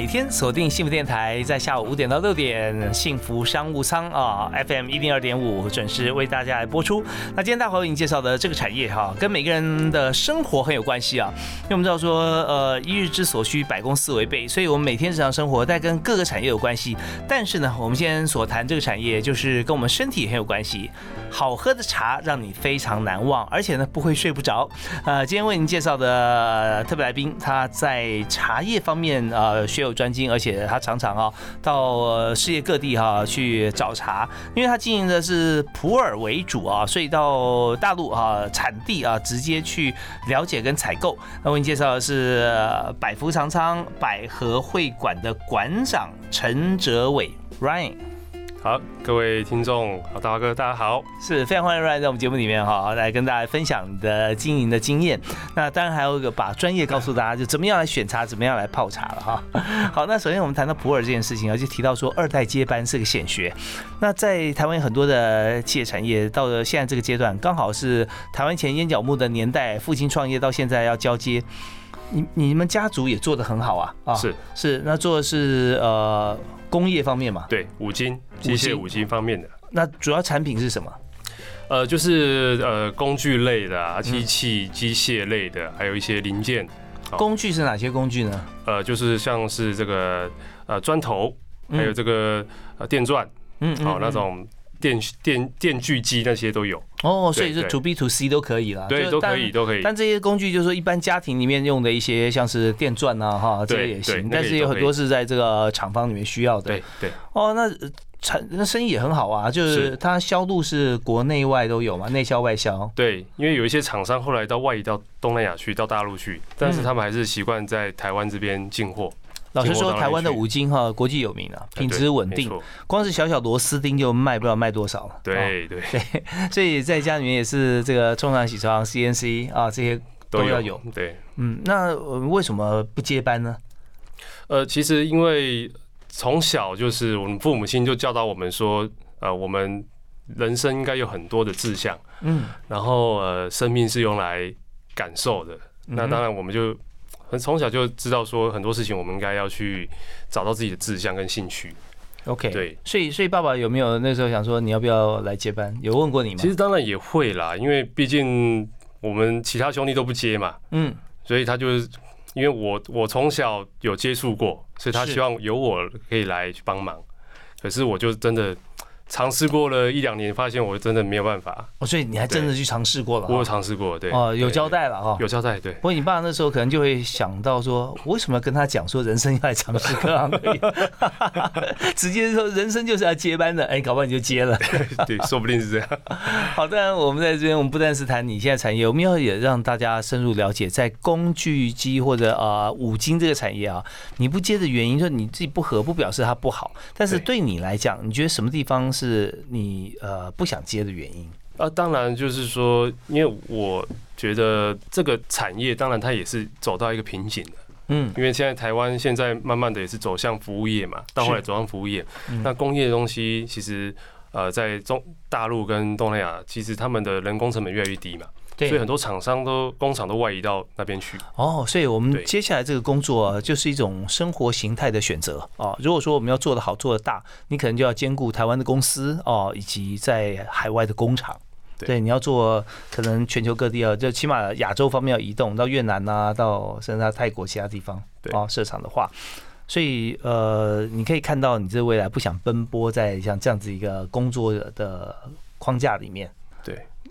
每天锁定幸福电台，在下午五点到六点，幸福商务舱啊，FM 一零二点五准时为大家来播出。那今天大华为您介绍的这个产业哈，跟每个人的生活很有关系啊。因为我们知道说，呃，一日之所需，百公司为备，所以我们每天日常生活在跟各个产业有关系。但是呢，我们今天所谈这个产业，就是跟我们身体很有关系。好喝的茶让你非常难忘，而且呢不会睡不着。呃，今天为您介绍的特别来宾，他在茶叶方面呃学有专精，而且他常常啊到世界各地哈去找茶，因为他经营的是普洱为主啊，所以到大陆啊产地啊直接去了解跟采购。那为您介绍的是百福长仓百合会馆的馆长陈哲伟 Ryan。好，各位听众，好，大华哥，大家好，是非常欢迎 Ryan 在我们节目里面哈，来跟大家分享你的经营的经验。那当然还有一个把专业告诉大家，就怎么样来选茶，怎么样来泡茶了哈。好，那首先我们谈到普洱这件事情啊，就提到说二代接班是个显学。那在台湾很多的企业产业到了现在这个阶段，刚好是台湾前烟角木的年代，父亲创业到现在要交接。你你们家族也做的很好啊，啊是是，那做的是呃。工业方面嘛，对，五金、机械五金方面的。那主要产品是什么？呃，就是呃工具类的、啊机器、机械类的，还有一些零件。工具是哪些工具呢？呃，就是像是这个呃砖头，还有这个呃电钻，嗯，好那种。电电电锯机那些都有哦，所以是 to B to C 都可以了，对，都可以都可以。但这些工具就是说一般家庭里面用的一些，像是电钻啊，哈，这些也行。但是有很多是在这个厂房里面需要的。对对。哦，那产那生意也很好啊，就是它销路是国内外都有嘛，内销外销。对，因为有一些厂商后来到外移到东南亚去，到大陆去，但是他们还是习惯在台湾这边进货。老实说，台湾的五金哈，国际有名啊，品质稳定，光是小小螺丝钉就卖不知道卖多少了。对对 对，所以在家里面也是这个冲上洗床、CNC 啊这些都要有。对，嗯，那为什么不接班呢？呃，其实因为从小就是我们父母亲就教导我们说，呃，我们人生应该有很多的志向，嗯，然后呃，生命是用来感受的。那当然我们就。从小就知道说很多事情，我们应该要去找到自己的志向跟兴趣。OK，对，所以所以爸爸有没有那时候想说你要不要来接班？有问过你吗？其实当然也会啦，因为毕竟我们其他兄弟都不接嘛。嗯，所以他就是因为我我从小有接触过，所以他希望有我可以来去帮忙。可是我就真的。尝试过了一两年，发现我真的没有办法。哦，所以你还真的去尝试过了？我有尝试过，对。哦，有交代了哈。有交代，对。不过你爸那时候可能就会想到说，为什么要跟他讲说人生要来尝试各行各业？直接说人生就是要接班的，哎，搞不好你就接了。对，说不定是这样。好，当然我们在这边，我们不但是谈你现在产业，我们要也让大家深入了解，在工具机或者啊五金这个产业啊，你不接的原因，说你自己不合，不表示它不好。但是对你来讲，你觉得什么地方是你？呃不想接的原因啊，当然就是说，因为我觉得这个产业当然它也是走到一个瓶颈的，嗯，因为现在台湾现在慢慢的也是走向服务业嘛，到后来走向服务业，那工业的东西其实呃在中大陆跟东南亚，其实他们的人工成本越来越低嘛。所以很多厂商都工厂都外移到那边去哦，所以我们接下来这个工作就是一种生活形态的选择哦。如果说我们要做的好做的大，你可能就要兼顾台湾的公司哦，以及在海外的工厂。对，你要做可能全球各地啊，就起码亚洲方面要移动到越南啊，到甚至到泰国其他地方啊设厂的话，所以呃，你可以看到你这未来不想奔波在像这样子一个工作的框架里面。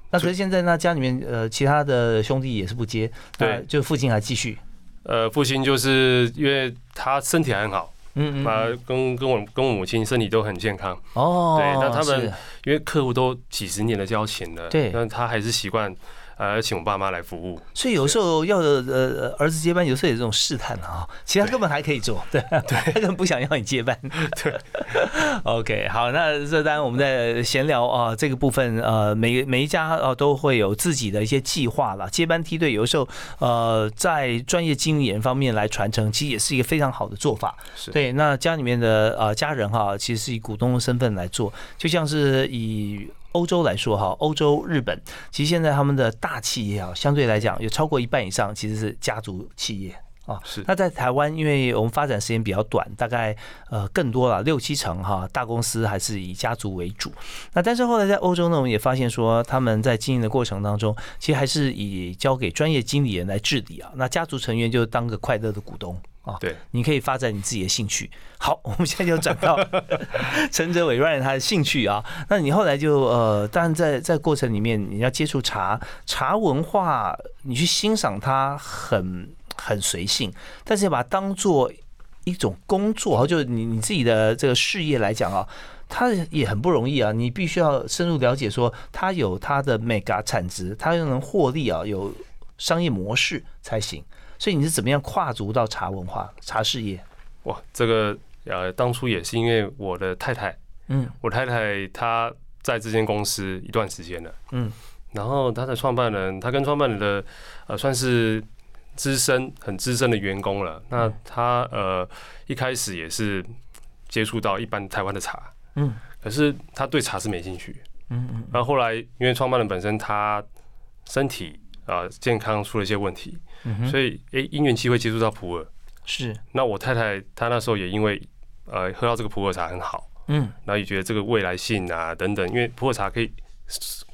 对。那可是现在那家里面呃其他的兄弟也是不接，对，就父亲还继续。呃，父亲就是因为他身体还很好，嗯嗯，跟跟我跟我母亲身体都很健康哦。对，那他们因为客户都几十年的交情了，对，那他还是习惯。呃，请我爸妈来服务，所以有时候要呃儿子接班，有时候有这种试探啊。其他根本还可以做，对对，他根本不想要你接班。对，OK，好，那这当然我们在闲聊啊，这个部分呃，每每一家啊都会有自己的一些计划了。接班梯队有时候呃，在专业经理人方面来传承，其实也是一个非常好的做法。是对，那家里面的呃家人哈，其实是以股东的身份来做，就像是以。欧洲来说哈，欧洲、日本，其实现在他们的大企业啊，相对来讲有超过一半以上其实是家族企业啊。是。那在台湾，因为我们发展时间比较短，大概呃更多了六七成哈，大公司还是以家族为主。那但是后来在欧洲呢，我们也发现说，他们在经营的过程当中，其实还是以交给专业经理人来治理啊。那家族成员就当个快乐的股东。啊，对，你可以发展你自己的兴趣。好，我们现在就转到 陈哲伟 Ryan 他的兴趣啊。那你后来就呃，当然在在过程里面，你要接触茶茶文化，你去欣赏它很很随性，但是要把它当做一种工作，哈，就你你自己的这个事业来讲啊，它也很不容易啊。你必须要深入了解，说它有它的 mega 产值，它又能获利啊，有商业模式才行。所以你是怎么样跨足到茶文化、茶事业？哇，这个呃，当初也是因为我的太太，嗯，我太太她在这间公司一段时间了，嗯，然后她的创办人，她跟创办人的呃算是资深、很资深的员工了。那她呃一开始也是接触到一般台湾的茶，嗯，可是她对茶是没兴趣，嗯嗯，然后后来因为创办人本身他身体啊健康出了一些问题。所以，诶，因缘机会接触到普洱，是。那我太太她那时候也因为，呃，喝到这个普洱茶很好，嗯，然后也觉得这个未来性啊等等，因为普洱茶可以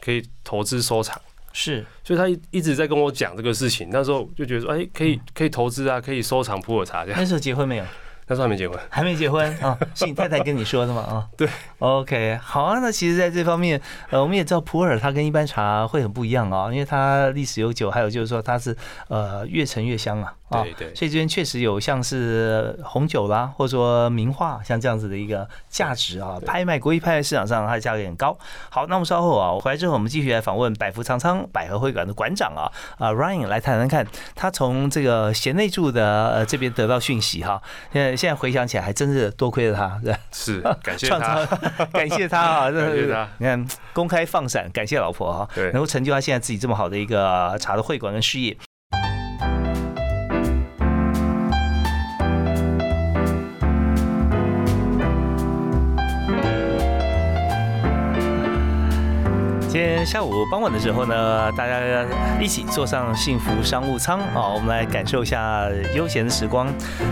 可以投资收藏，是。所以她一一直在跟我讲这个事情，那时候就觉得说，哎，可以可以投资啊，可以收藏普洱茶这样。那时候结婚没有？那时候还没结婚，还没结婚啊？是你太太跟你说的吗？啊，对，OK，好啊。那其实，在这方面，呃，我们也知道普洱它跟一般茶会很不一样啊，因为它历史悠久，还有就是说它是呃越陈越香啊。对对，所以这边确实有像是红酒啦，或者说名画，像这样子的一个价值啊，拍卖国际拍卖市场上它的价格很高。好，那我们稍后啊，回来之后我们继续来访问百福长仓百合会馆的馆长啊啊 Ryan 来谈谈看，他从这个贤内助的呃这边得到讯息哈。现在现在回想起来，还真是多亏了他，是 感谢他，感谢他啊，感谢他。你看公开放闪，感谢老婆啊，对，能够成就他现在自己这么好的一个茶的会馆跟事业。天下午傍晚的时候呢，大家一起坐上幸福商务舱啊，我们来感受一下悠闲的时光。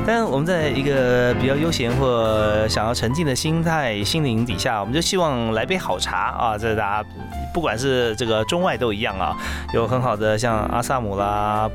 但，我们在一个比较悠闲或想要沉浸的心态、心灵底下，我们就希望来杯好茶啊。这大家不管是这个中外都一样啊，有很好的像阿萨姆啦，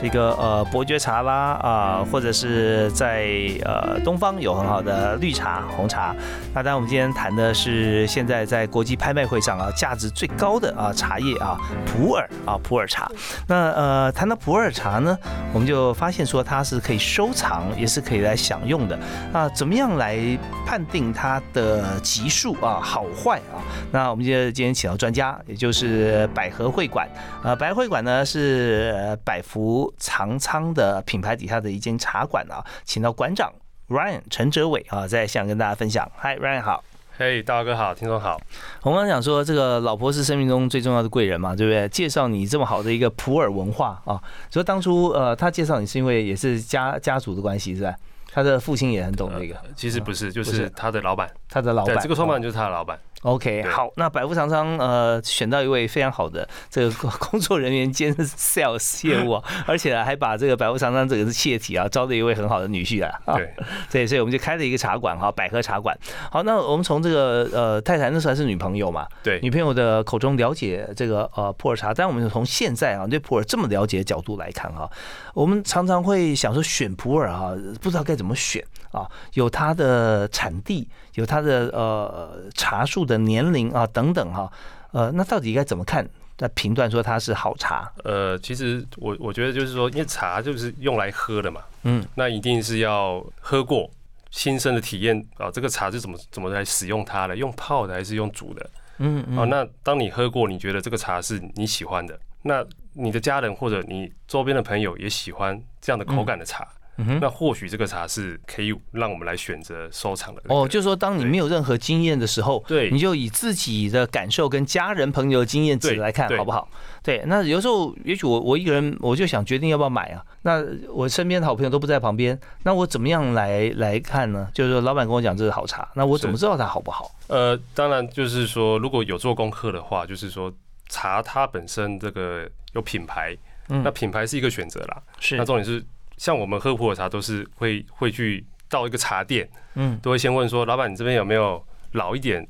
这个呃伯爵茶啦啊，或者是在呃东方有很好的绿茶、红茶。那当然，我们今天谈的是现在在国际拍卖会上啊，价值最高高的啊茶叶啊普洱啊普洱茶，那呃谈到普洱茶呢，我们就发现说它是可以收藏，也是可以来享用的啊。怎么样来判定它的级数啊好坏啊？那我们就今天请到专家，也就是百合会馆啊。百合会馆呢是百福长仓的品牌底下的一间茶馆啊，请到馆长 Ryan 陈哲伟啊，在想跟大家分享。Hi Ryan 好。嘿，大哥好，听众好。我们刚讲说，这个老婆是生命中最重要的贵人嘛，对不对？介绍你这么好的一个普洱文化啊，所以当初呃，他介绍你是因为也是家家族的关系，是吧？他的父亲也很懂那个。其实不是，就是他的老板，他的老板，这个创办人就是他的老板。OK，好，那百富长仓呃选到一位非常好的这个 工作人员兼 sales 业务啊，而且还把这个百富长仓这个是企业体啊招了一位很好的女婿啊，对，对，所以我们就开了一个茶馆哈，百合茶馆。好，那我们从这个呃太太那时候还是女朋友嘛，对，女朋友的口中了解这个呃普洱茶，但我们从现在啊对普洱这么了解的角度来看哈，我们常常会想说选普洱哈，不知道该怎么选啊，有它的产地，有它的呃茶树的。年龄啊，等等哈，呃，那到底该怎么看？在评断说它是好茶？呃，其实我我觉得就是说，因为茶就是用来喝的嘛，嗯，那一定是要喝过，亲身的体验啊，这个茶是怎么怎么来使用它的？用泡的还是用煮的？嗯嗯。啊，那当你喝过，你觉得这个茶是你喜欢的，那你的家人或者你周边的朋友也喜欢这样的口感的茶。那或许这个茶是可以让我们来选择收藏的哦。就是说，当你没有任何经验的时候，对，你就以自己的感受跟家人朋友的经验值来看，好不好？对。那有时候，也许我我一个人，我就想决定要不要买啊。那我身边的好朋友都不在旁边，那我怎么样来来看呢？就是说，老板跟我讲这是好茶，那我怎么知道它好不好？呃，当然就是说，如果有做功课的话，就是说茶它本身这个有品牌，那品牌是一个选择啦。是。那重点是。像我们喝普洱茶都是会会去到一个茶店，嗯，都会先问说，老板你这边有没有老一点、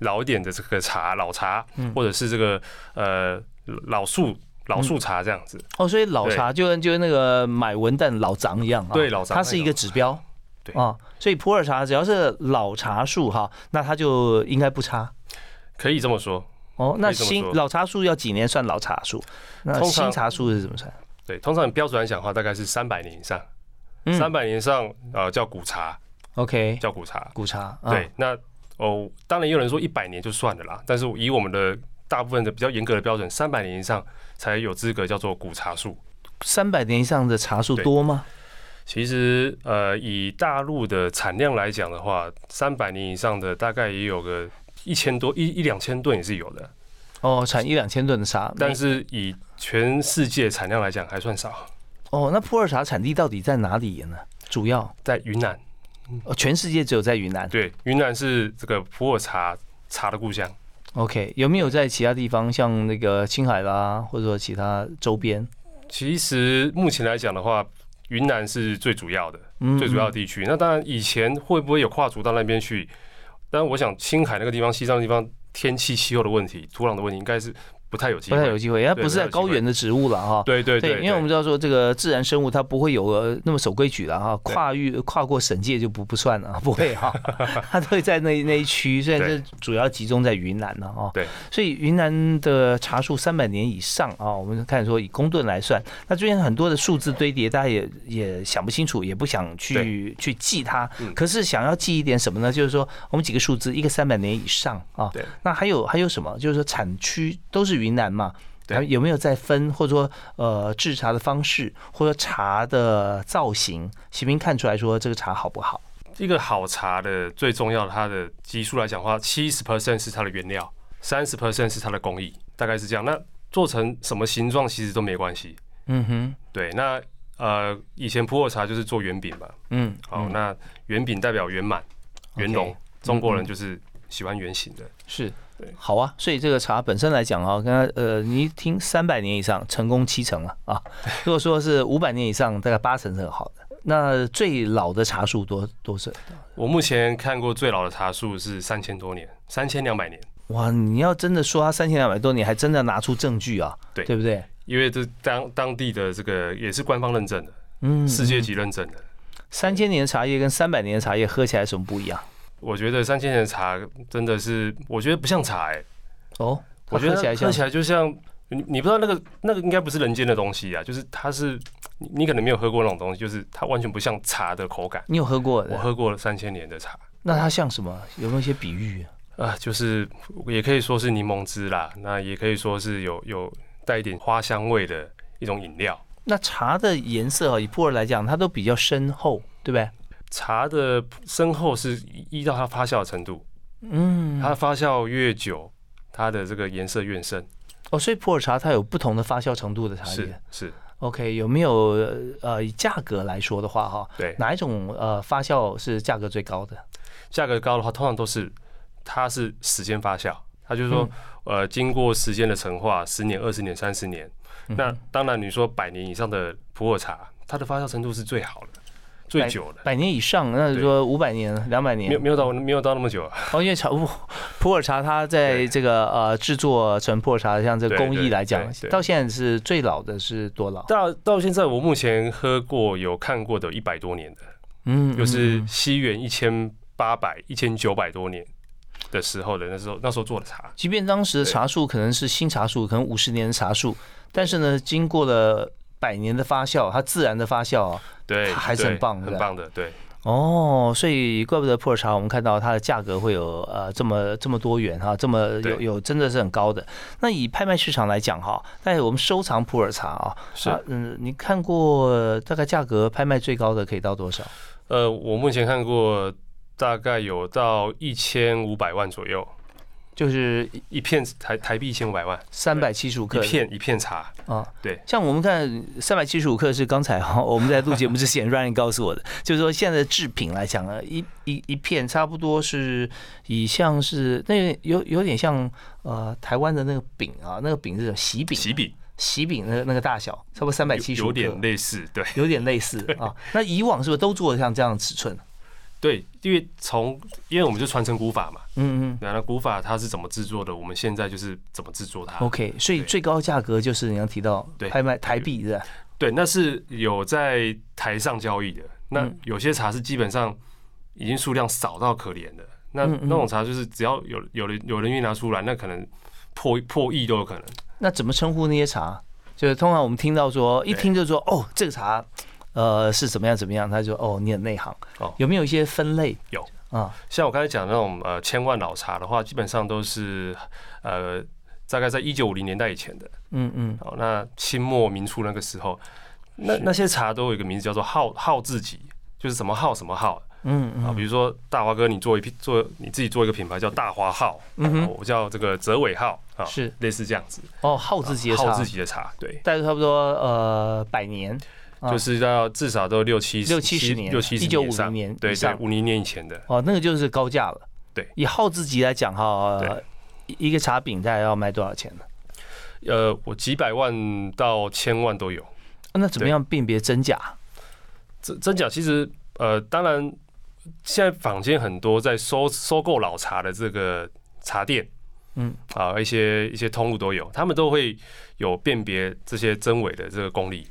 老一点的这个茶，老茶，或者是这个呃老树老树茶这样子。哦，所以老茶就跟就跟那个买文旦老长一样啊，对，老长它是一个指标，对啊，所以普洱茶只要是老茶树哈，那它就应该不差，可以这么说。哦，那新老茶树要几年算老茶树？那新茶树是怎么算？对，通常标准来讲的话，大概是三百年以上，三百年以上呃叫古茶，OK，叫古茶，古茶。对，那哦，当然也有人说一百年就算了啦，但是以我们的大部分的比较严格的标准，三百年以上才有资格叫做古茶树。三百年以上的茶树多吗？其实呃，以大陆的产量来讲的话，三百年以上的大概也有个一千多一一两千吨也是有的。哦，产一两千吨的茶，但是以全世界产量来讲还算少。哦，那普洱茶产地到底在哪里呢？主要在云南。哦，全世界只有在云南。对，云南是这个普洱茶茶的故乡。OK，有没有在其他地方，像那个青海啦，或者说其他周边？其实目前来讲的话，云南是最主要的，最主要的地区。那当然，以前会不会有跨足到那边去？但我想青海那个地方、西藏的地方，天气、气候的问题、土壤的问题，应该是。不太有机会，不太有机会，它不是在高原的植物了哈。对对对，因为我们知道说这个自然生物它不会有那么守规矩了哈，跨域跨过省界就不不算了，不会哈，它都会在那那一区，虽然是主要集中在云南了哦。对，所以云南的茶树三百年以上啊，我们看说以公吨来算，那这边很多的数字堆叠，大家也也想不清楚，也不想去去记它，可是想要记一点什么呢？就是说我们几个数字，一个三百年以上啊，对，那还有还有什么？就是说产区都是。云南嘛，对，有没有在分，或者说呃制茶的方式，或者茶的造型，喜兵看出来说这个茶好不好？一个好茶的最重要的，它的基数来讲的话，七十 percent 是它的原料，三十 percent 是它的工艺，大概是这样。那做成什么形状其实都没关系。嗯哼，对。那呃以前普洱茶就是做圆饼嘛，嗯，好，那圆饼代表圆满、圆融，中国人就是喜欢圆形的，是。好啊，所以这个茶本身来讲啊，刚刚呃，你一听三百年以上成功七成了啊，如果说是五百年以上，大概八成是好的。那最老的茶树多多少？我目前看过最老的茶树是三千多年，三千两百年。哇，你要真的说它三千两百多年，还真的拿出证据啊？对，对不对？因为这当当地的这个也是官方认证的，嗯，世界级认证的。三千年的茶叶跟三百年的茶叶喝起来有什么不一样？我觉得三千年的茶真的是，我觉得不像茶哎。哦，我觉得喝起来就像你，你不知道那个那个应该不是人间的东西啊，就是它是你你可能没有喝过那种东西，就是它完全不像茶的口感。你有喝过？我喝过三千年的茶。那它像什么？有没有一些比喻啊？就是也可以说是柠檬汁啦，那也可以说是有有带一点花香味的一种饮料。那茶的颜色啊，以普洱来讲，它都比较深厚，对不对？茶的深厚是依照它发酵的程度，嗯，它发酵越久，它的这个颜色越深。哦，所以普洱茶它有不同的发酵程度的茶叶。是是。OK，有没有呃以价格来说的话哈？对。哪一种呃发酵是价格最高的？价格高的话，通常都是它是时间发酵，它就是说呃经过时间的陈化，十年、二十年、三十年。那当然你说百年以上的普洱茶，它的发酵程度是最好的。最久的百年以上，那就说五百年、两百年，没有没有到没有到那么久啊。哦，因为茶普洱茶，它在这个呃制作成普洱茶，像这个工艺来讲，到现在是最老的是多老？到到现在，我目前喝过有看过的一百多年的，嗯，就是西元一千八百、一千九百多年的时候的那时候那时候做的茶。即便当时的茶树可能是新茶树，可能五十年的茶树，但是呢，经过了百年的发酵，它自然的发酵啊。对，还是很棒，很棒的。对哦，所以怪不得普洱茶，我们看到它的价格会有呃这么这么多元哈，这么有有真的是很高的。那以拍卖市场来讲哈，但我们收藏普洱茶啊，是嗯，你看过大概价格拍卖最高的可以到多少？呃，我目前看过大概有到一千五百万左右。就是一片台台币一千五百万，三百七十五克。一片一片茶。啊，对。像我们看三百七十五克是刚才哈 我们在录节目之前 Ryan 告诉我的，就是说现在的制品来讲呢，一一一片差不多是以像是那有有点像呃台湾的那个饼啊，那个饼是喜饼，喜饼。喜饼那那个大小，差不多三百七十五有点类似，对，有点类似啊。那以往是不是都做像这样的尺寸？对，因为从因为我们就传承古法嘛，嗯嗯，那古法它是怎么制作的，我们现在就是怎么制作它。OK，所以最高价格就是你要提到拍卖台币是吧？对，那是有在台上交易的。那有些茶是基本上已经数量少到可怜的，那那种茶就是只要有有人有人愿意拿出来，那可能破破亿都有可能。那怎么称呼那些茶？就是通常我们听到说，一听就说哦，这个茶。呃，是怎么样怎么样？他就哦，你很内行哦。有没有一些分类？有啊，像我刚才讲那种呃千万老茶的话，基本上都是呃大概在一九五零年代以前的。嗯嗯。哦，那清末明初那个时候，那那些茶都有一个名字叫做号号自己，就是什么号什么号。嗯嗯。啊，比如说大华哥，你做一批做你自己做一个品牌叫大华号，嗯，我叫这个泽伟号啊，是类似这样子。哦，号自己的号自己的茶，对，大概差不多呃百年。就是要至少都六七六七十年，六七十年，一九五零年对对，五零年以前的哦，那个就是高价了。对，以耗字级来讲哈，一个茶饼大概要卖多少钱呢？呃，我几百万到千万都有。那怎么样辨别真假？真真假其实呃，当然现在坊间很多在收收购老茶的这个茶店，嗯啊，一些一些通路都有，他们都会有辨别这些真伪的这个功力。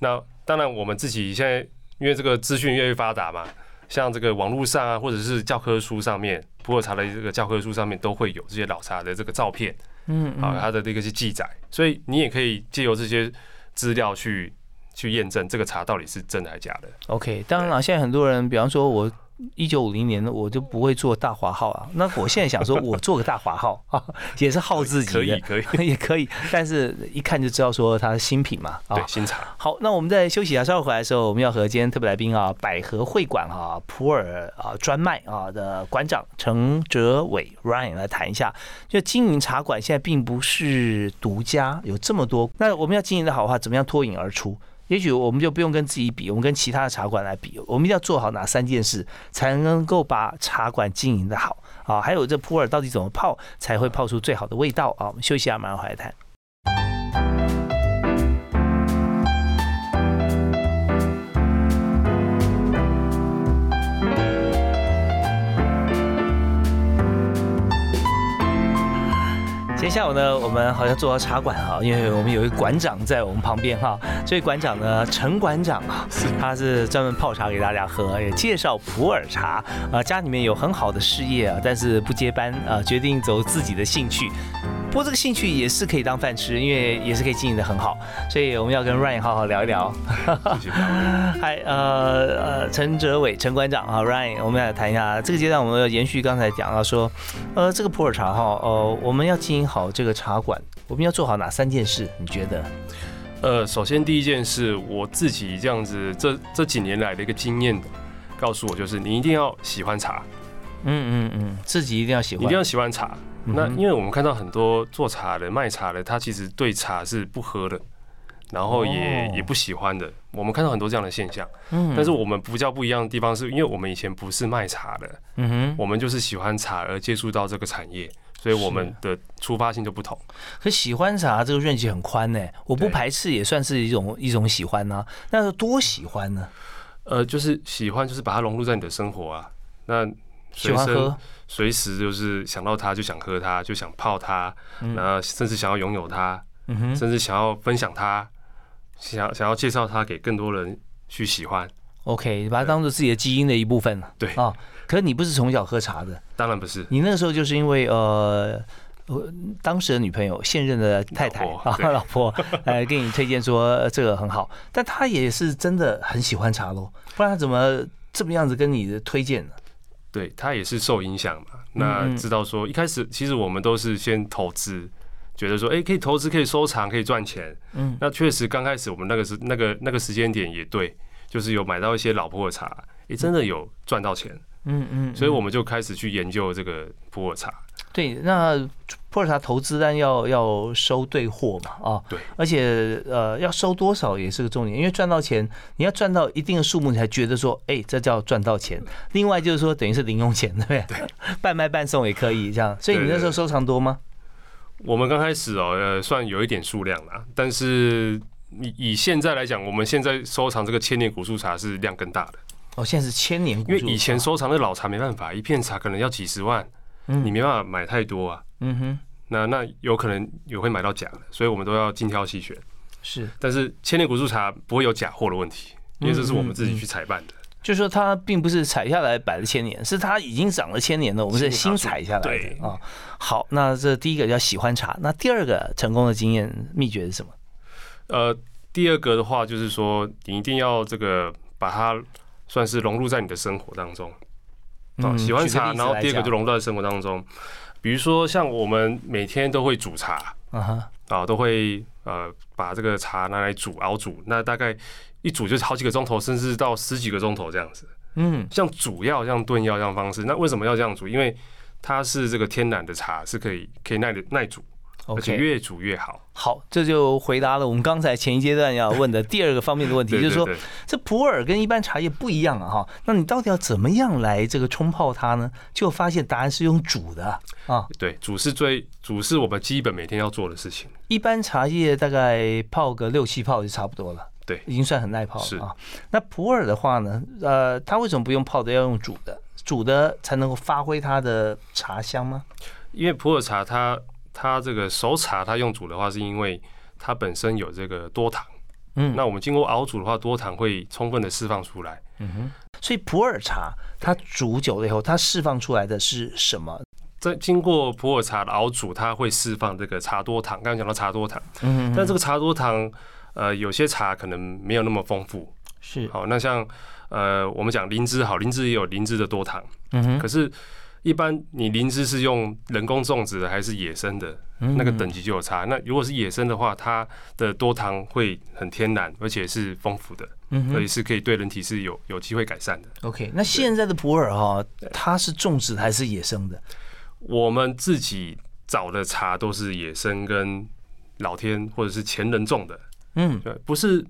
那当然，我们自己现在因为这个资讯越来越发达嘛，像这个网络上啊，或者是教科书上面，普洱茶的这个教科书上面都会有这些老茶的这个照片，嗯，啊，它的这个是记载，所以你也可以借由这些资料去去验证这个茶到底是真的还是假的。OK，当然了，现在很多人，比方说我。一九五零年的我就不会做大华号啊，那我现在想说，我做个大华号啊，也是号自己的，可以可以。也可以，但是一看就知道说它是新品嘛，对，新茶。好，那我们在休息一下，稍后回来的时候，我们要和今天特别来宾啊，百合会馆啊普洱啊专卖啊的馆长陈哲伟 Ryan 来谈一下，就经营茶馆现在并不是独家，有这么多，那我们要经营的好话，怎么样脱颖而出？也许我们就不用跟自己比，我们跟其他的茶馆来比。我们一定要做好哪三件事，才能够把茶馆经营的好啊？还有这普洱到底怎么泡，才会泡出最好的味道啊？我们休息一下，马上回来谈。天下午呢，我们好像坐到茶馆哈，因为我们有一个馆长在我们旁边哈，这位馆长呢，陈馆长啊，他是专门泡茶给大家喝，也介绍普洱茶啊，家里面有很好的事业啊，但是不接班啊，决定走自己的兴趣。不过这个兴趣也是可以当饭吃，因为也是可以经营的很好，所以我们要跟 Ryan 好好聊一聊。嗨，呃呃，陈哲伟陈馆长啊，Ryan，我们来谈一下这个阶段，我们要延续刚才讲到说，呃，这个普洱茶哈，呃，我们要经营好这个茶馆，我们要做好哪三件事？你觉得？呃，首先第一件事，我自己这样子这这几年来的一个经验，告诉我就是，你一定要喜欢茶。嗯嗯嗯，自己一定要喜欢，一定要喜欢茶。那因为我们看到很多做茶的、卖茶的，他其实对茶是不喝的，然后也也不喜欢的。我们看到很多这样的现象。嗯。但是我们不叫不一样的地方，是因为我们以前不是卖茶的。嗯哼。我们就是喜欢茶而接触到这个产业，所以我们的出发性就不同。可喜欢茶这个面积很宽呢，我不排斥也算是一种一种喜欢呢。那是多喜欢呢？呃，就是喜欢，就是把它融入在你的生活啊。那喜欢喝。随时就是想到它就想喝它，就想泡它，然后甚至想要拥有它，甚至想要分享它，想想要介绍它给更多人去喜欢。OK，把它当做自己的基因的一部分对啊，可是你不是从小喝茶的，当然不是。你那个时候就是因为呃，当时的女朋友、现任的太太啊，老婆来给你推荐说这个很好，但她也是真的很喜欢茶喽，不然他怎么？这么样子跟你的推荐呢？对他也是受影响嘛，那知道说一开始其实我们都是先投资，觉得说哎可以投资可以收藏可以赚钱，嗯，那确实刚开始我们那个时那个那个时间点也对，就是有买到一些老普洱茶，也真的有赚到钱，嗯嗯，所以我们就开始去研究这个普洱茶。对，那普洱茶投资但要要收对货嘛，啊，对，而且呃要收多少也是个重点，因为赚到钱你要赚到一定的数目，你才觉得说，哎，这叫赚到钱。另外就是说，等于是零用钱，对不对？对，半卖半送也可以这样。所以你那时候收藏多吗？我们刚开始哦，呃，算有一点数量啦，但是以以现在来讲，我们现在收藏这个千年古树茶是量更大的。哦，现在是千年古，因为以前收藏的老茶没办法，一片茶可能要几十万。你没办法买太多啊，嗯哼，那那有可能也会买到假的，所以我们都要精挑细选。是，但是千年古树茶不会有假货的问题，因为这是我们自己去采办的。就是说它并不是采下来摆了千年，是它已经长了千年了，我们是新采下来的啊。好，那这第一个叫喜欢茶，那第二个成功的经验秘诀是什么？呃，第二个的话就是说，你一定要这个把它算是融入在你的生活当中。哦，喜欢茶，然后第二个就融入在生活当中。比如说，像我们每天都会煮茶，啊，都会呃把这个茶拿来煮熬煮，那大概一煮就是好几个钟头，甚至到十几个钟头这样子。嗯，像煮药、像炖药这样方式，那为什么要这样煮？因为它是这个天然的茶，是可以可以耐的耐煮。而且越煮越好。好，这就回答了我们刚才前一阶段要问的第二个方面的问题，就是说这普洱跟一般茶叶不一样啊，哈。那你到底要怎么样来这个冲泡它呢？就发现答案是用煮的啊。对，煮是最煮是我们基本每天要做的事情。一般茶叶大概泡个六七泡就差不多了，对，已经算很耐泡了啊。那普洱的话呢，呃，它为什么不用泡的，要用煮的？煮的才能够发挥它的茶香吗？因为普洱茶它。它这个熟茶，它用煮的话，是因为它本身有这个多糖。嗯，那我们经过熬煮的话，多糖会充分的释放出来。嗯哼，所以普洱茶它煮久了以后，它释放出来的是什么？在经过普洱茶的熬煮，它会释放这个茶多糖。刚刚讲到茶多糖，嗯，但这个茶多糖，呃，有些茶可能没有那么丰富。是，好，那像呃，我们讲灵芝，好，灵芝也有灵芝的多糖。嗯哼，可是。一般你灵芝是用人工种植的还是野生的，那个等级就有差。那如果是野生的话，它的多糖会很天然，而且是丰富的，所以是可以对人体是有有机会改善的。OK，那现在的普洱哈，它是种植还是野生的？我们自己找的茶都是野生跟老天或者是前人种的。嗯，对，不是。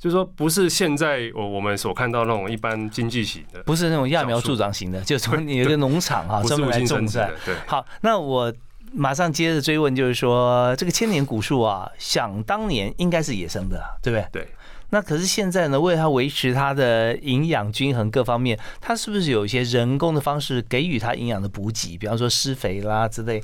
就是说，不是现在我我们所看到那种一般经济型的，不是那种揠苗助长型的，就是说你有个农场哈，专门来种植。对，好，那我马上接着追问，就是说这个千年古树啊，想当年应该是野生的，对不对？对。那可是现在呢，为了它维持它的营养均衡各方面，它是不是有一些人工的方式给予它营养的补给？比方说施肥啦之类。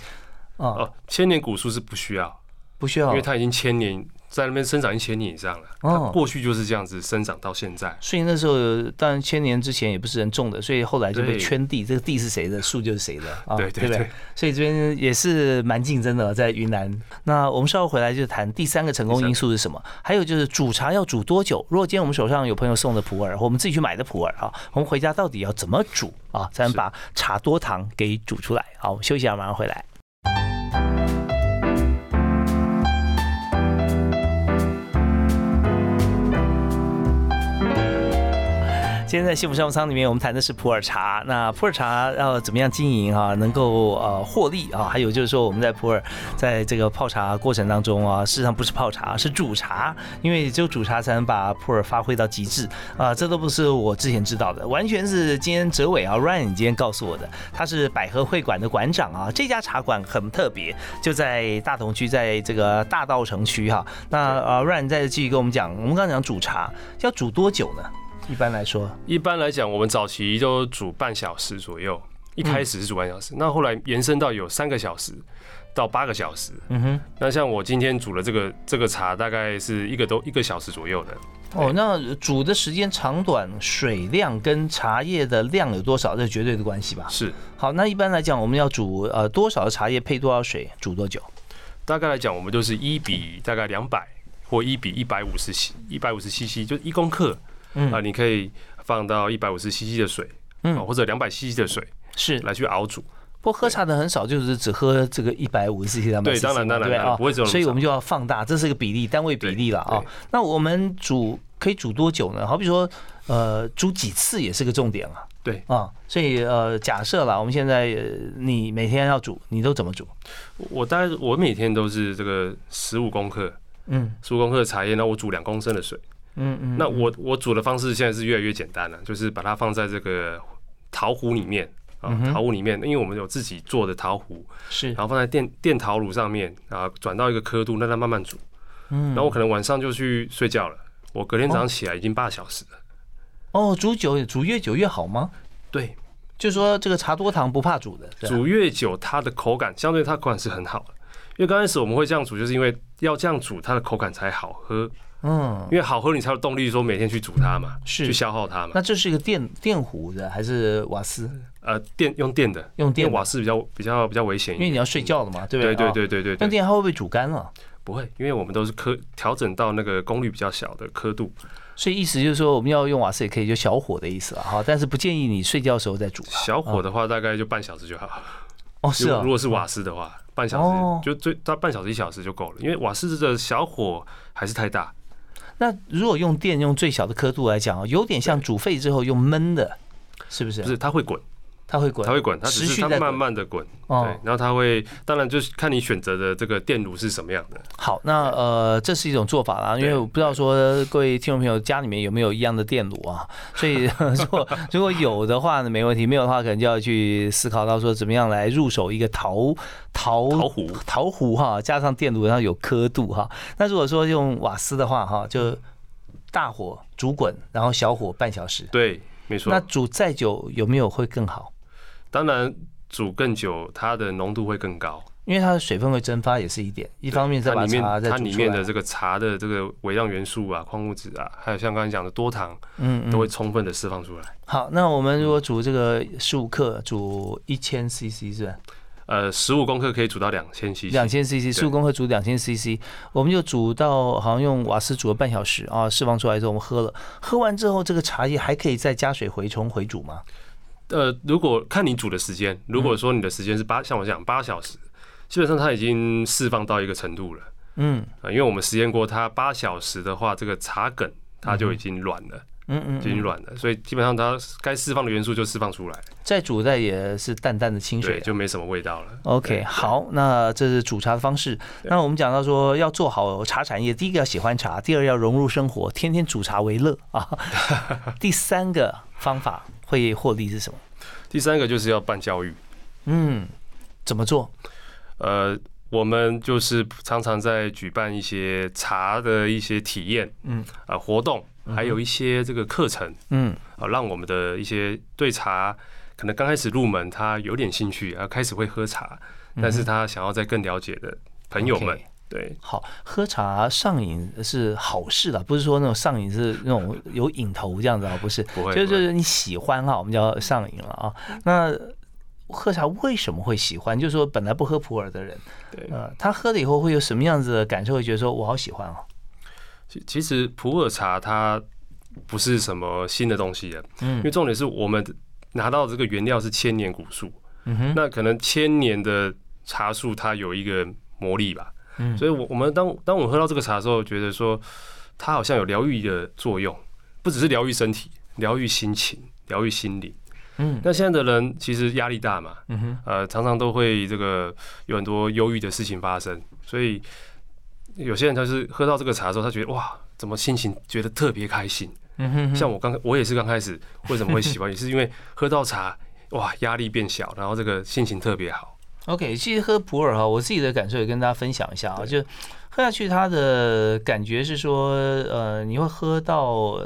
哦，千年古树是不需要，不需要，因为它已经千年。在那边生长一千年以上了，哦，过去就是这样子生长到现在。所以那时候，当然千年之前也不是人种的，所以后来就被圈地，这个地是谁的，树就是谁的啊，对对对。所以这边也是蛮竞争的，在云南。那我们稍后回来就谈第三个成功因素是什么？还有就是煮茶要煮多久？如果今天我们手上有朋友送的普洱，或我们自己去买的普洱啊，我们回家到底要怎么煮啊，才能把茶多糖给煮出来？好，我们休息一下，马上回来。今天在幸福商务舱里面，我们谈的是普洱茶。那普洱茶要怎么样经营啊，能够呃获利啊？还有就是说，我们在普洱在这个泡茶过程当中啊，事实上不是泡茶，是煮茶，因为只有煮茶才能把普洱发挥到极致啊。这都不是我之前知道的，完全是今天哲伟啊，Ryan 今天告诉我的。他是百合会馆的馆长啊，这家茶馆很特别，就在大同区，在这个大道城区哈。那呃，Ryan 再继续跟我们讲，我们刚刚讲煮茶要煮多久呢？一般来说，一般来讲，我们早期都煮半小时左右。一开始是煮半小时，那后来延伸到有三个小时到八个小时。嗯哼，那像我今天煮了这个这个茶，大概是一个都一个小时左右的。哦，那煮的时间长短、水量跟茶叶的量有多少，这绝对的关系吧？是。好，那一般来讲，我们要煮呃多少的茶叶配多少水，煮多久？大概来讲，我们就是一比大概两百或一比一百五十 c 一百五十 cc，就一公克。啊，你可以放到一百五十 CC 的水，嗯，或者两百 CC 的水，是来去熬煮。不过喝茶的很少，就是只喝这个一百五十 CC 两百 CC，对，当然当然啊，不会这种，所以我们就要放大，这是一个比例单位比例了啊。那我们煮可以煮多久呢？好比说，呃，煮几次也是个重点啊。对啊，所以呃，假设了，我们现在你每天要煮，你都怎么煮？我大概我每天都是这个十五公克，嗯，十五公克的茶叶，那我煮两公升的水，嗯嗯，那我我煮的方式现在是越来越简单了，就是把它放在这个陶壶里面啊，陶壶里面，因为我们有自己做的陶壶，是，然后放在电电陶炉上面啊，转到一个刻度，让它慢慢煮，嗯，然后我可能晚上就去睡觉了，我隔天早上起来已经八小时了。哦，煮久煮越久越好吗？对，就说这个茶多糖不怕煮的，煮越久它的口感相对它口感是很好的。因为刚开始我们会这样煮，就是因为要这样煮它的口感才好喝。嗯，因为好喝你才有动力说每天去煮它嘛，是去消耗它嘛。那这是一个电电壶的还是瓦斯？呃，电用电的，用电瓦斯比较比较比较危险，因为你要睡觉了嘛，对不对？对对对对对。用电它会不会煮干了？不会，因为我们都是刻调整到那个功率比较小的刻度。所以意思就是说，我们要用瓦斯也可以，就小火的意思了哈。但是不建议你睡觉的时候再煮。小火的话，大概就半小时就好。哦，是啊。如果是瓦斯的话，半小时就最大半小时一小时就够了。因为瓦斯的小火还是太大。那如果用电用最小的刻度来讲有点像煮沸之后用焖的，是不是？不是，它会滚。它会滚，它会滚，它只是它慢慢的滚，对，然后它会，当然就是看你选择的这个电炉是什么样的。好，那呃，这是一种做法啦，因为我不知道说各位听众朋友家里面有没有一样的电炉啊，所以 如果如果有的话呢，没问题；没有的话，可能就要去思考到说怎么样来入手一个陶陶陶壶陶壶哈，加上电炉，然后有刻度哈。那如果说用瓦斯的话哈，就大火煮滚，然后小火半小时，对，没错。那煮再久有没有会更好？当然，煮更久，它的浓度会更高，因为它的水分会蒸发，也是一点。一方面，在把茶它里面的这个茶的这个微量元素啊、矿物质啊，还有像刚才讲的多糖，嗯，都会充分的释放出来。好，那我们如果煮这个十五克，煮一千 CC 是吧？呃，十五公克可以煮到两千 CC，两千 CC，十五公克煮两千 CC，我们就煮到好像用瓦斯煮了半小时啊，释放出来之后我们喝了，喝完之后这个茶叶还可以再加水回冲回煮吗？呃，如果看你煮的时间，如果说你的时间是八，像我讲八小时，基本上它已经释放到一个程度了。嗯，啊，因为我们实验过，它八小时的话，这个茶梗它就已经软了，嗯嗯，已经软了，所以基本上它该释放的元素就释放出来。再煮再也是淡淡的清水，就没什么味道了。OK，好，那这是煮茶的方式。那我们讲到说要做好茶产业，第一个要喜欢茶，第二要融入生活，天天煮茶为乐啊。第三个方法。会获利是什么？第三个就是要办教育。嗯，怎么做？呃，我们就是常常在举办一些茶的一些体验，嗯啊活动，还有一些这个课程，嗯啊，让我们的一些对茶可能刚开始入门，他有点兴趣，啊，开始会喝茶，但是他想要再更了解的朋友们。对，好，喝茶上瘾是好事的，不是说那种上瘾是那种有瘾头这样子啊，不是，就就是你喜欢哈，我们叫上瘾了啊。那喝茶为什么会喜欢？就是说本来不喝普洱的人，对，呃，他喝了以后会有什么样子的感受？会觉得说我好喜欢哦。其其实普洱茶它不是什么新的东西了，嗯，因为重点是我们拿到这个原料是千年古树，嗯哼，那可能千年的茶树它有一个魔力吧。嗯，所以，我我们当当我们喝到这个茶的时候，觉得说它好像有疗愈的作用，不只是疗愈身体，疗愈心情，疗愈心理。嗯，那现在的人其实压力大嘛，嗯哼，呃，常常都会这个有很多忧郁的事情发生，所以有些人他是喝到这个茶的时候，他觉得哇，怎么心情觉得特别开心？嗯哼，像我刚我也是刚开始为什么会喜欢，也是因为喝到茶，哇，压力变小，然后这个心情特别好。OK，其实喝普洱哈，我自己的感受也跟大家分享一下啊，就喝下去，它的感觉是说，呃，你会喝到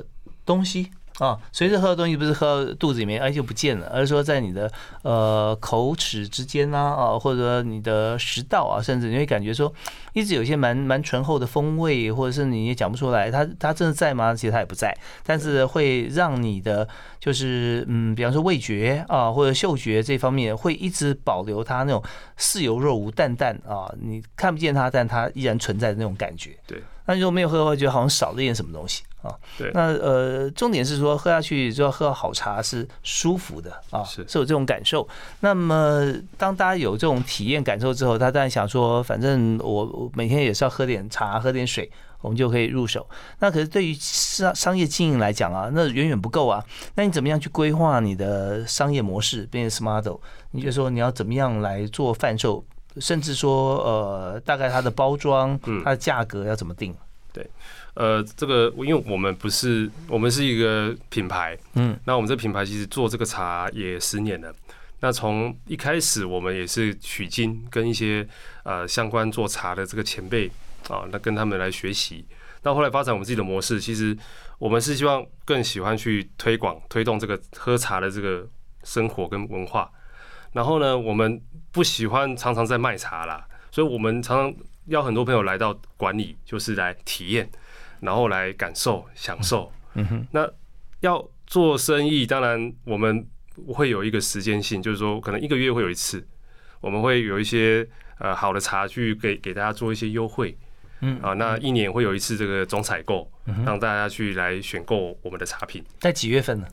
东西。啊，随着喝的东西不是喝到肚子里面哎就不见了，而是说在你的呃口齿之间啊，啊，或者你的食道啊，甚至你会感觉说一直有些蛮蛮醇厚的风味，或者是你也讲不出来，它它真的在吗？其实它也不在，但是会让你的就是嗯，比方说味觉啊或者嗅觉这方面会一直保留它那种似有若无、淡淡啊，你看不见它，但它依然存在的那种感觉。对。那如果没有喝的话，觉得好像少了一点什么东西啊。对。那呃，重点是说喝下去就要喝好茶是舒服的啊，是是有这种感受。那么当大家有这种体验感受之后，他当然想说，反正我每天也是要喝点茶，喝点水。我们就可以入手。那可是对于商商业经营来讲啊，那远远不够啊。那你怎么样去规划你的商业模式，business model？你就说你要怎么样来做贩售，甚至说呃，大概它的包装、它的价格要怎么定？对，呃，这个因为我们不是，我们是一个品牌，嗯，那我们这品牌其实做这个茶也十年了。那从一开始，我们也是取经，跟一些呃相关做茶的这个前辈。啊，那跟他们来学习。那后来发展我们自己的模式，其实我们是希望更喜欢去推广、推动这个喝茶的这个生活跟文化。然后呢，我们不喜欢常常在卖茶啦，所以我们常常要很多朋友来到馆里，就是来体验，然后来感受、享受。嗯哼。那要做生意，当然我们会有一个时间性，就是说可能一个月会有一次，我们会有一些呃好的茶去给给大家做一些优惠。嗯啊，那一年会有一次这个总采购，让大家去来选购我们的茶品。在几月份呢？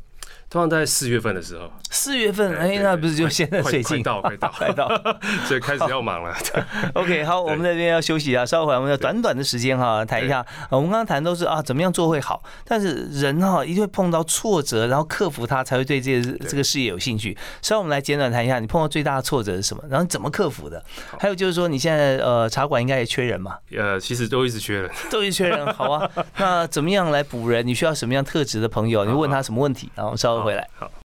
通常在四月份的时候，四月份，哎，那不是就现在最近到快到快到，所以开始要忙了。OK，好，我们这边要休息啊，稍后我们要短短的时间哈，谈一下。我们刚刚谈都是啊，怎么样做会好，但是人哈一定会碰到挫折，然后克服它，才会对这个这个事业有兴趣。稍后我们来简短谈一下，你碰到最大的挫折是什么，然后怎么克服的？还有就是说，你现在呃茶馆应该也缺人嘛？呃，其实都一直缺人，都一直缺人。好啊，那怎么样来补人？你需要什么样特质的朋友？你问他什么问题？然后稍回来。好。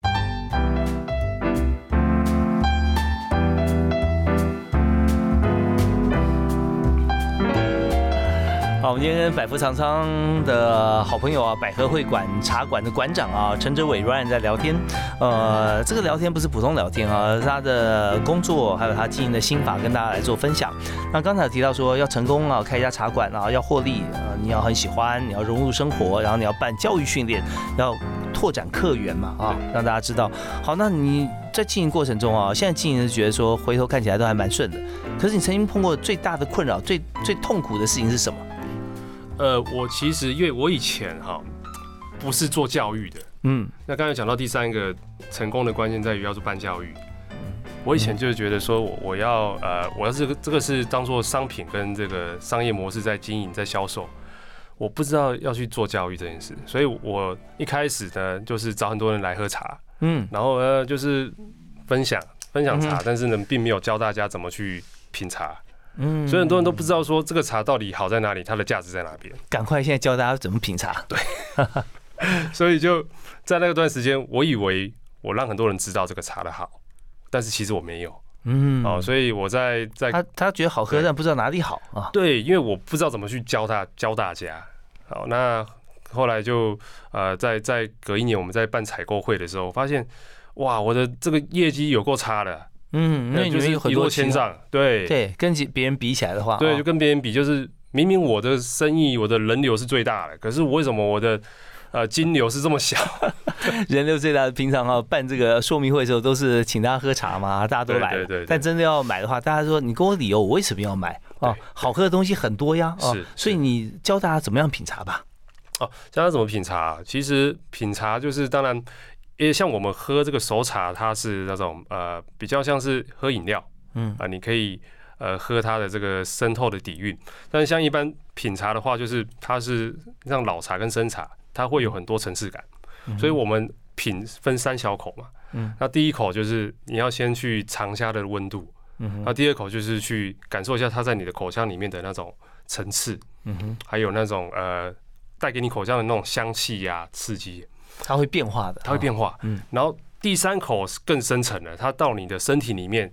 好，我们今天跟百福长仓的好朋友啊，百合会馆茶馆的馆长啊，陈哲伟 Ryan 在聊天。呃，这个聊天不是普通聊天啊，是他的工作还有他经营的心法跟大家来做分享。那刚才提到说要成功啊，开一家茶馆啊，要获利啊，你要很喜欢，你要融入生活，然后你要办教育训练，要拓展客源嘛啊，让大家知道。好，那你在经营过程中啊，现在经营是觉得说回头看起来都还蛮顺的，可是你曾经碰过最大的困扰、最最痛苦的事情是什么？呃，我其实因为我以前哈不是做教育的，嗯，那刚才讲到第三个成功的关键在于要做办教育。我以前就是觉得说，我我要呃，我要这个这个是当做商品跟这个商业模式在经营在销售，我不知道要去做教育这件事，所以我一开始呢就是找很多人来喝茶，嗯，然后呢就是分享分享茶，但是呢并没有教大家怎么去品茶。嗯，所以很多人都不知道说这个茶到底好在哪里，它的价值在哪边。赶快现在教大家怎么品茶。对，所以就在那段时间，我以为我让很多人知道这个茶的好，但是其实我没有。嗯，哦，所以我在在他他觉得好喝，但不知道哪里好啊。对，因为我不知道怎么去教他教大家。好，那后来就呃，在在隔一年我们在办采购会的时候，发现哇，我的这个业绩有够差的。嗯，因为你们有很多千丈，对对，跟别人比起来的话，对，就跟别人比，就是明明我的生意，我的人流是最大的，可是为什么我的呃金流是这么小？人流最大的，平常啊办这个说明会的时候，都是请大家喝茶嘛，大家都来，对对。但真的要买的话，大家说你给我理由，我为什么要买啊？好喝的东西很多呀，是，所以你教大家怎么样品茶吧。哦，教他怎么品茶，其实品茶就是当然。因为像我们喝这个熟茶，它是那种呃比较像是喝饮料，嗯啊，你可以呃喝它的这个深透的底蕴。但是像一般品茶的话，就是它是像老茶跟生茶，它会有很多层次感。所以我们品分三小口嘛，嗯，那第一口就是你要先去尝一下的温度，嗯，那第二口就是去感受一下它在你的口腔里面的那种层次，嗯哼，还有那种呃带给你口腔的那种香气呀刺激。它会变化的，它会变化。嗯，然后第三口更深层了，它到你的身体里面，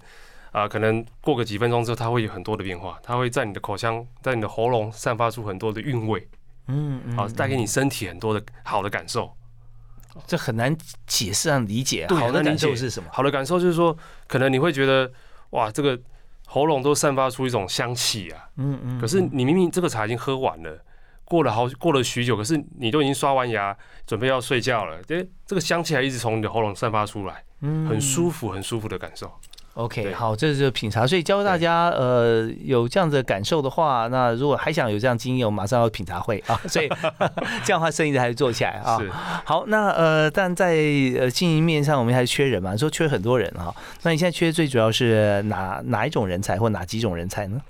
啊，可能过个几分钟之后，它会有很多的变化。它会在你的口腔，在你的喉咙散发出很多的韵味。嗯嗯，好，带给你身体很多的好的感受。这很难解释和理解。好的感受是什么？好的感受就是说，可能你会觉得，哇，这个喉咙都散发出一种香气啊。嗯嗯。可是你明明这个茶已经喝完了。过了好过了许久，可是你都已经刷完牙，准备要睡觉了。这，这个香气还一直从你的喉咙散发出来，嗯，很舒服，很舒服的感受。OK，好，这是品茶，所以教大家，呃，有这样的感受的话，那如果还想有这样经验，我马上要品茶会啊，所以这样的话生意还是做起来啊。好，那呃，但在呃经营面上，我们还是缺人嘛，说缺很多人啊。那你现在缺最主要是哪哪一种人才，或哪几种人才呢？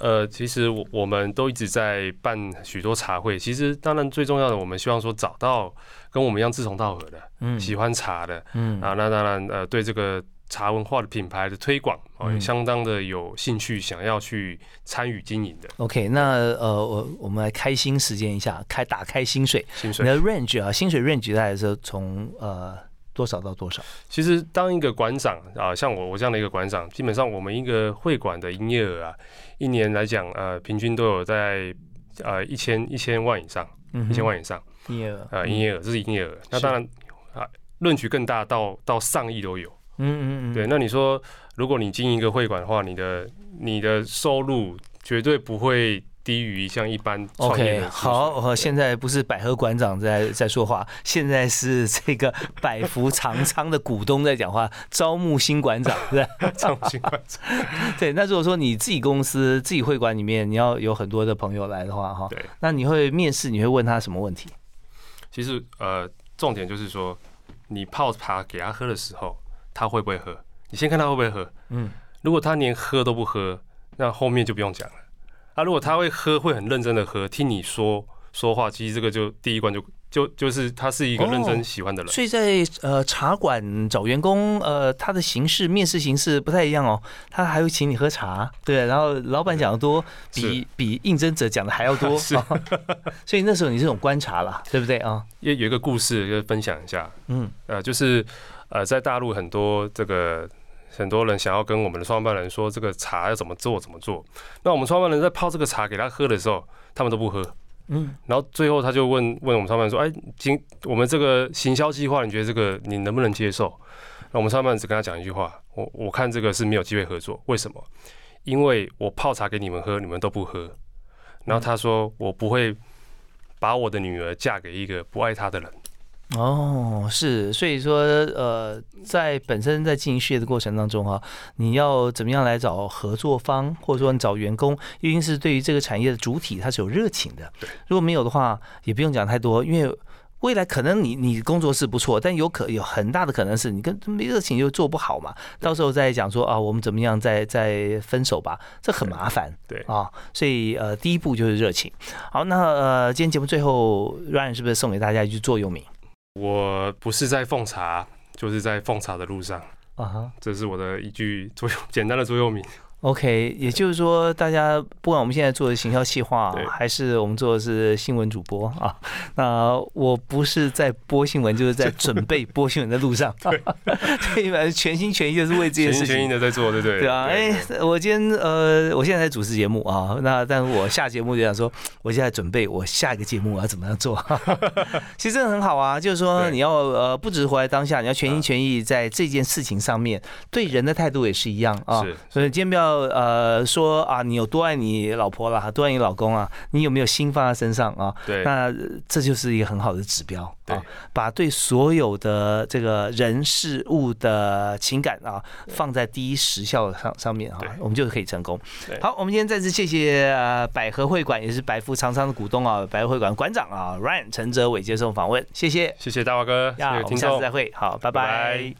呃，其实我我们都一直在办许多茶会，其实当然最重要的，我们希望说找到跟我们一样志同道合的，嗯，喜欢茶的，嗯啊，那当然呃，对这个。茶文化的品牌的推广哦，相当的有兴趣，想要去参与经营的。OK，那呃，我我们来开心时间一下，开打开薪水，薪水你的 range 啊，薪水 range 大概是从呃多少到多少？其实当一个馆长啊，像我我这样的一个馆长，基本上我们一个会馆的营业额啊，一年来讲呃，平均都有在呃一千一千万以上，一千万以上营业额。啊营业额这是营业额，那当然啊，论取更大到到上亿都有。嗯嗯嗯，对，那你说，如果你经营一个会馆的话，你的你的收入绝对不会低于像一般 OK，好，我，现在不是百合馆长在在说话，现在是这个 百福长仓的股东在讲话，招募新馆长，对 招募新馆长。对，那如果说你自己公司自己会馆里面，你要有很多的朋友来的话，哈，对，那你会面试，你会问他什么问题？其实，呃，重点就是说，你泡茶给他喝的时候。他会不会喝？你先看他会不会喝。嗯，如果他连喝都不喝，那后面就不用讲了。啊，如果他会喝，会很认真的喝，听你说说话，其实这个就第一关就就就是他是一个认真喜欢的人。所以在呃茶馆找员工，呃，他的形式面试形式不太一样哦。他还会请你喝茶，对，然后老板讲的多，比比应征者讲的还要多。是，所以那时候你这种观察了，对不对啊？也有一个故事，就分享一下。嗯，呃，就是。呃，在大陆很多这个很多人想要跟我们的创办人说这个茶要怎么做怎么做。那我们创办人在泡这个茶给他喝的时候，他们都不喝。嗯。然后最后他就问问我们创办人说：“哎，今我们这个行销计划，你觉得这个你能不能接受？”那我们创办人只跟他讲一句话：“我我看这个是没有机会合作。为什么？因为我泡茶给你们喝，你们都不喝。然后他说我不会把我的女儿嫁给一个不爱她的人。”哦，是，所以说，呃，在本身在经营事业的过程当中啊，你要怎么样来找合作方，或者说你找员工，一定是对于这个产业的主体他是有热情的。对，如果没有的话，也不用讲太多，因为未来可能你你工作是不错，但有可有很大的可能是你跟没热情就做不好嘛。到时候再讲说啊，我们怎么样再再分手吧，这很麻烦。对啊，所以呃，第一步就是热情。好，那呃，今天节目最后，Ryan 是不是送给大家一句座右铭？我不是在奉茶，就是在奉茶的路上。啊哈，这是我的一句座右 简单的座右铭。OK，也就是说，大家不管我们现在做的行销企划，还是我们做的是新闻主播啊，那我不是在播新闻，就是在准备播新闻的路上。对，对，全心全意的是为这件事情，全心全意的在做，对对？对啊，哎，我今天呃，我现在在主持节目啊，那但是我下节目就想说，我现在准备我下一个节目我要怎么样做？其实真的很好啊，就是说你要呃，不只是活在当下，你要全心全意在这件事情上面，对人的态度也是一样啊。是，所以今天不要。呃，说啊，你有多爱你老婆了，多爱你老公啊？你有没有心放在身上啊？对，那这就是一个很好的指标啊。把对所有的这个人事物的情感啊，放在第一时效上上面啊，我们就可以成功。好，我们今天再次谢谢呃百合会馆，也是百富长仓的股东啊，百合会馆馆长啊，Ryan 陈哲伟接受访问，谢谢，谢谢大华哥，我们下次再会，好，拜拜。